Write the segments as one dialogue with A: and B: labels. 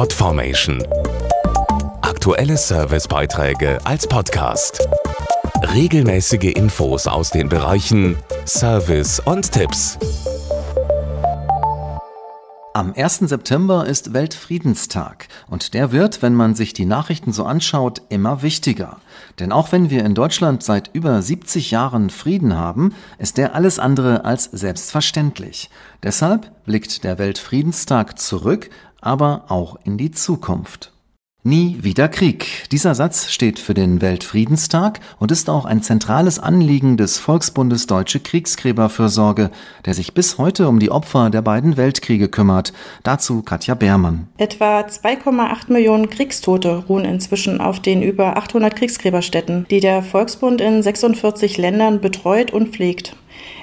A: Podformation. Aktuelle Servicebeiträge als Podcast. Regelmäßige Infos aus den Bereichen Service und Tipps.
B: Am 1. September ist Weltfriedenstag und der wird, wenn man sich die Nachrichten so anschaut, immer wichtiger. Denn auch wenn wir in Deutschland seit über 70 Jahren Frieden haben, ist der alles andere als selbstverständlich. Deshalb blickt der Weltfriedenstag zurück, aber auch in die Zukunft. Nie wieder Krieg. Dieser Satz steht für den Weltfriedenstag und ist auch ein zentrales Anliegen des Volksbundes Deutsche Kriegsgräberfürsorge, der sich bis heute um die Opfer der beiden Weltkriege kümmert. Dazu Katja Beermann.
C: Etwa 2,8 Millionen Kriegstote ruhen inzwischen auf den über 800 Kriegsgräberstätten, die der Volksbund in 46 Ländern betreut und pflegt.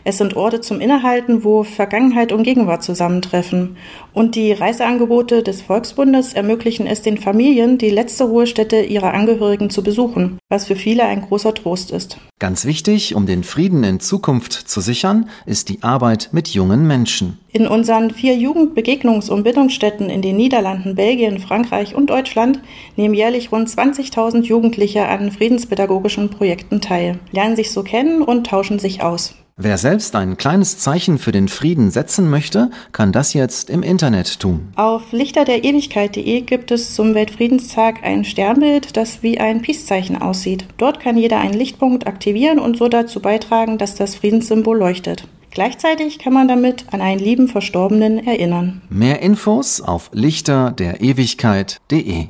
C: Es sind Orte zum Innehalten, wo Vergangenheit und Gegenwart zusammentreffen. Und die Reiseangebote des Volksbundes ermöglichen es den Familien, die letzte Ruhestätte ihrer Angehörigen zu besuchen, was für viele ein großer Trost ist.
B: Ganz wichtig, um den Frieden in Zukunft zu sichern, ist die Arbeit mit jungen Menschen.
C: In unseren vier Jugendbegegnungs- und Bildungsstätten in den Niederlanden, Belgien, Frankreich und Deutschland nehmen jährlich rund 20.000 Jugendliche an friedenspädagogischen Projekten teil, lernen sich so kennen und tauschen sich aus.
B: Wer selbst ein kleines Zeichen für den Frieden setzen möchte, kann das jetzt im Internet tun.
C: Auf lichterderewigkeit.de gibt es zum Weltfriedenstag ein Sternbild, das wie ein Peace-Zeichen aussieht. Dort kann jeder einen Lichtpunkt aktivieren und so dazu beitragen, dass das Friedenssymbol leuchtet. Gleichzeitig kann man damit an einen lieben Verstorbenen erinnern.
B: Mehr Infos auf lichterderewigkeit.de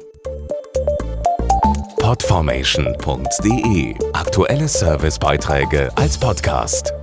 A: Podformation.de Aktuelle Servicebeiträge als Podcast.